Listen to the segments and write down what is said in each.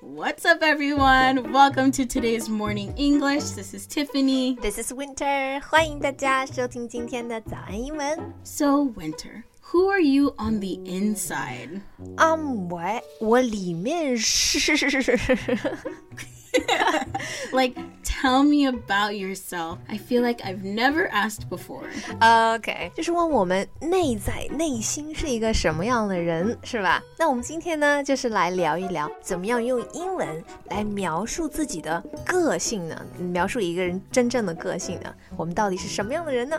What's up, everyone? Welcome to today's morning English. This is Tiffany. This is Winter. 欢迎大家收听今天的早安英文。 So, Winter, who are you on the inside? Um, what？我里面是 Like, tell me about yourself. I feel like I've never asked before. OK，就是问我们内在内心是一个什么样的人，是吧？那我们今天呢，就是来聊一聊怎么样用英文来描述自己的个性呢？描述一个人真正的个性呢？我们到底是什么样的人呢？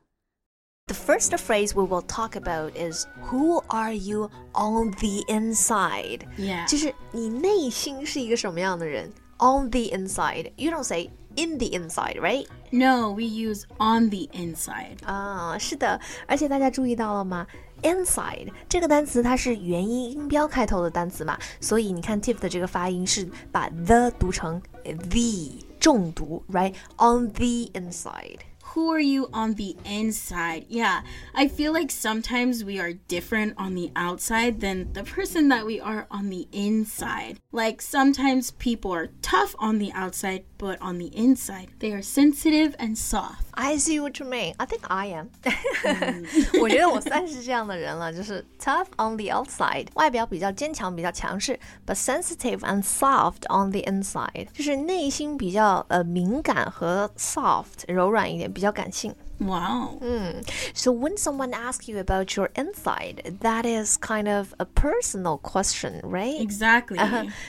The first phrase we will talk about is Who are you on the inside？ Yeah. 就是你内心是一个什么样的人？On the inside, you don't say in the inside, right？ No, we use on the inside. 啊，是的，而且大家注意到了吗？inside 这个单词它是元音音标开头的单词嘛，所以你看 Tiff 的这个发音是把 the 读成 the 重读，right？On the inside。 Who are you on the inside? Yeah, I feel like sometimes we are different on the outside than the person that we are on the inside. Like sometimes people are tough on the outside, but on the inside, they are sensitive and soft. I see what you mean. I think I am. 我觉得我算是这样的人了，就是 tough on the outside，外表比较坚强、比较强势，but sensitive and soft on the inside，就是内心比较呃敏感和 soft 柔软一点，比 较感性。 Wow. So when someone asks you about your inside, that is kind of a personal question, right? Exactly.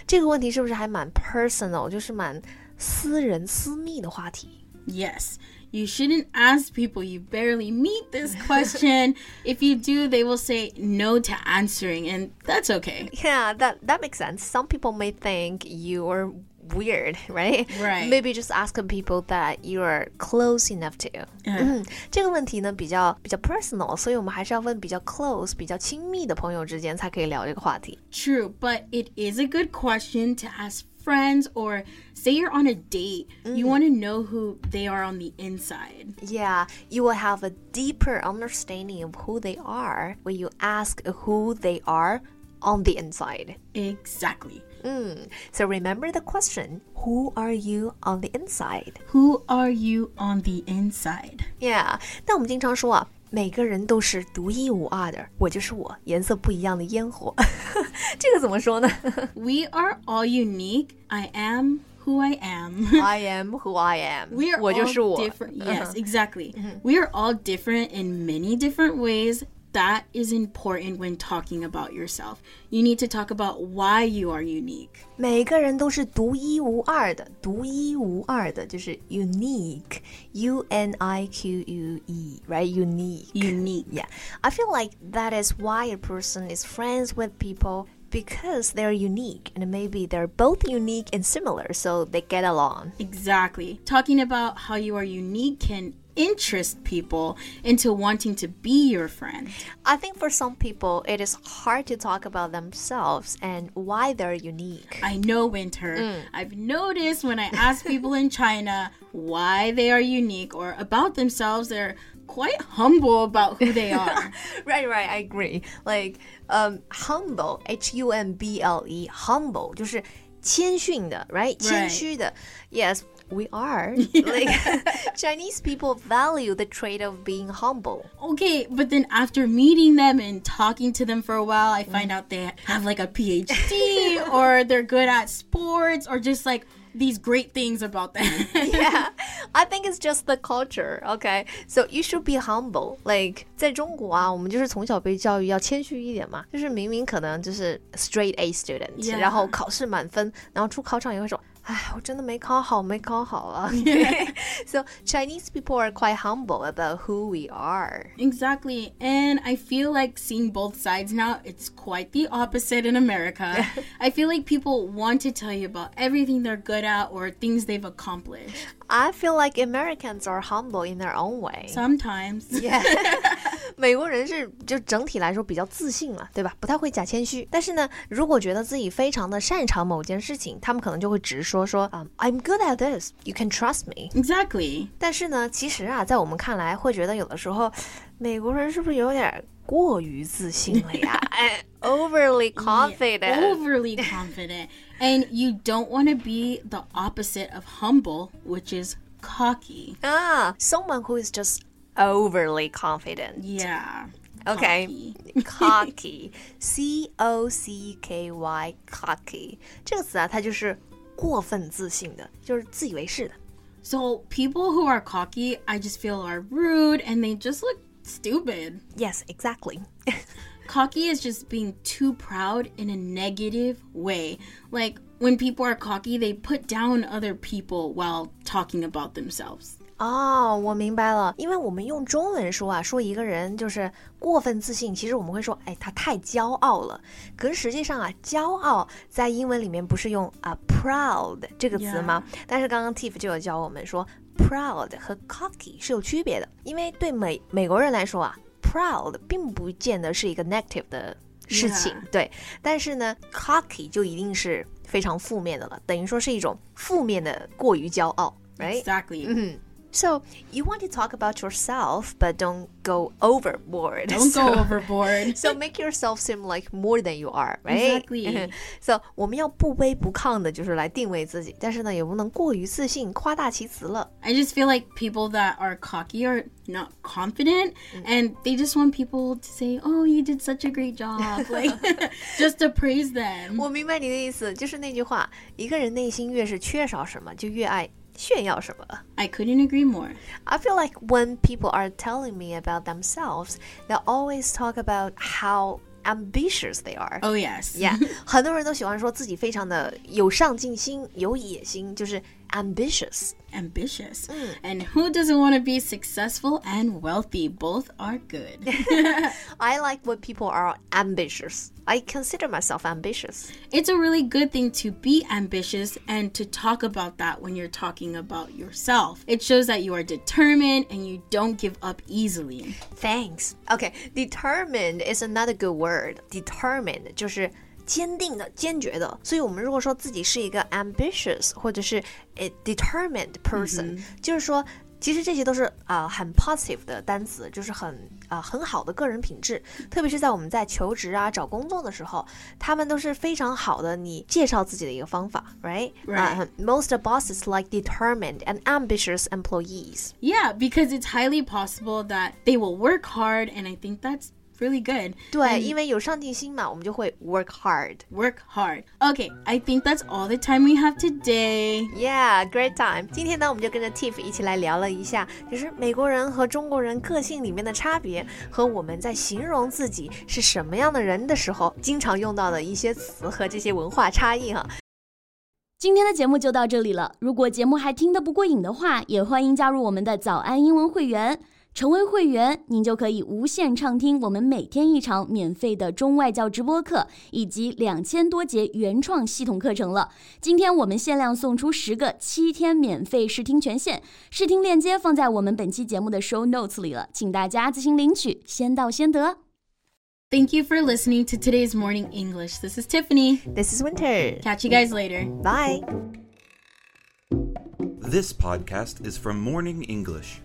这个问题是不是还蛮 personal，就是蛮私人私密的话题？ Yes. You shouldn't ask people you barely meet this question. if you do, they will say no to answering, and that's okay. Yeah, that that makes sense. Some people may think you are weird, right? Right. Maybe just ask people that you are close enough to. 嗯，这个问题呢比较比较 personal，所以我们还是要问比较 close、比较亲密的朋友之间才可以聊这个话题。 True, but it is a good question to ask friends or say you're on a date. You want to know who they are on the inside. Yeah, you will have a deeper understanding of who they are when you ask who they are on the inside. Exactly. So remember the question Who are you on the inside? Who are you on the inside? Yeah，那我们经常说啊，每个人都是独一无二的，我就是我，颜色不一样的烟火。这个怎么说呢 We are all unique. I am who I am. ？I am who I am， We are 我就是 all 我。 different. Yes, exactly. We are all different in many different ways. That is important when talking about yourself. You need to talk about why you are unique. 每个人都是独一无二的，独一无二的就是 unique，U N I Q U E，right？Unique。 Unique. Yeah, I feel like that is why a person is friends with people because they're unique and maybe they're both unique and similar, so they get along. Exactly. Talking about how you are unique can interest people into wanting to be your friend. I think for some people, it is hard to talk about themselves and why they're unique. I know, Winter. I've noticed when I ask people in China why they are unique or about themselves, they're quite humble about who they are. right, right, I agree. Like, um, humble, H U M B L E, humble 就是谦逊的，right？谦虚的。Yes, we are. Like Chinese people value the trait of being humble. okay, but then after meeting them and talking to them for a while, I find out they have like a PhD or they're good at sports or just like these great things about them. yeah, I think it's just the culture. Okay, so you should be humble. Like 在中国啊，我们就是从小被教育要谦虚一点嘛，就是明明可能就是 straight A student，、 Yeah. 然后考试满分，然后出考场也会说。 哎，我真的没考好，没考好啊。so Chinese people are quite humble about who we are. Exactly. And I feel like seeing both sides now, it's quite the opposite in America. I feel like people want to tell you about everything they're good at or things they've accomplished. I feel like Americans are humble in their own way. Sometimes. Yeah. 美国人是就整体来说比较自信嘛，对吧？不太会假谦虚。但是呢，如果觉得自己非常的擅长某件事情，他们可能就会直说说啊、i m good at this. You can trust me. Exactly. 但是呢，其实啊，在我们看来，会觉得有的时候，美国人是不是有点过于自信了呀？哎，overly confident. Overly confident. And you don't want to be the opposite of humble, which is cocky. 啊，someone who is just overly confident. Yeah. Okay. Cocky. cocky, c o c k y, cocky 这个词啊，它就是过分自信的，就是自以为是的。 So people who are cocky, I just feel are rude and they just look stupid. Yes, exactly. Cocky is just being too proud in a negative way. Like when people are cocky, they put down other people while talking about themselves. 哦，我明白了，因为我们用中文说啊，说一个人就是过分自信，其实我们会说，哎，他太骄傲了。可是实际上啊，骄傲在英文里面不是用啊 proud 这个词吗但是刚刚 Tiff 就有教我们说，proud 和 cocky 是有区别的，因为对美美国人来说啊，proud 并不见得是一个 negative 的事情.对，但是呢，cocky 就一定是非常负面的了，等于说是一种负面的过于骄傲，right？Exactly. So you want to talk about yourself, but don't go overboard. Don't so, go overboard. So make yourself seem like more than you are, right? Exactly. So 我们要不卑不亢的，就是来定位自己，但是呢，也不能过于自信、夸大其词了。 I just feel like people that are cocky are not confident and they just want people to say, Oh, you did such a great job. Like, just to praise them. 我明白你的意思，就是那句话：一个人内心越是缺少什么，就越爱 炫耀什么。 I couldn't agree more. I feel like when people are telling me about themselves, they always talk about how ambitious they are. Oh, yes. Yeah，很多人都喜欢说自己非常的有上进心、有野心，就是 ambitious。ambitious. Mm. And who doesn't want to be successful and wealthy? Both are good. I like when people are ambitious. I consider myself ambitious. it's a really good thing to be ambitious and to talk about that when you're talking about yourself. It shows that you are determined and you don't give up easily. Thanks. Okay, determined is another good word. Determined 就是坚定的、坚决的。所以，我们如果说自己是一个 ambitious 或者是 a determined person，、就是说。其实这些都是啊、呃很 positive 的单词，就是很啊、呃很好的个人品质，特别是在我们在求职啊、找工作的时候，他们都是非常好的你介绍自己的一个方法，right？ Right. 啊 most bosses like determined and ambitious employees. Yeah, because it's highly possible that they will work hard, and I think that's really good. 对，因为有上进心嘛，我们就会 work hard。Work hard. Okay, I think that's all the time we have today. Yeah, great time. 今天呢，我们就跟着 Tiff 一起来聊了一下，就是美国人和中国人个性里面的差别，和我们在形容自己是什么样的人的时候，经常用到的一些词和这些文化差异哈。今天的节目就到这里了。如果节目还听得不过瘾的话，也欢迎加入我们的早安英文会员。成为会员，您就可以无限畅听我们每天一场免费的中外教直播课，以及两千多节原创系统课程了。今天我们限量送出十个七天免费试听权限，试听链接放在我们本期节目的 show notes 里了，请大家自行领取，先到先得。 Thank you for listening to today's morning English. This is Tiffany. This is Winter. Catch you guys later. Bye. This podcast is from Morning English.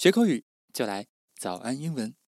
学口语就来早安英文。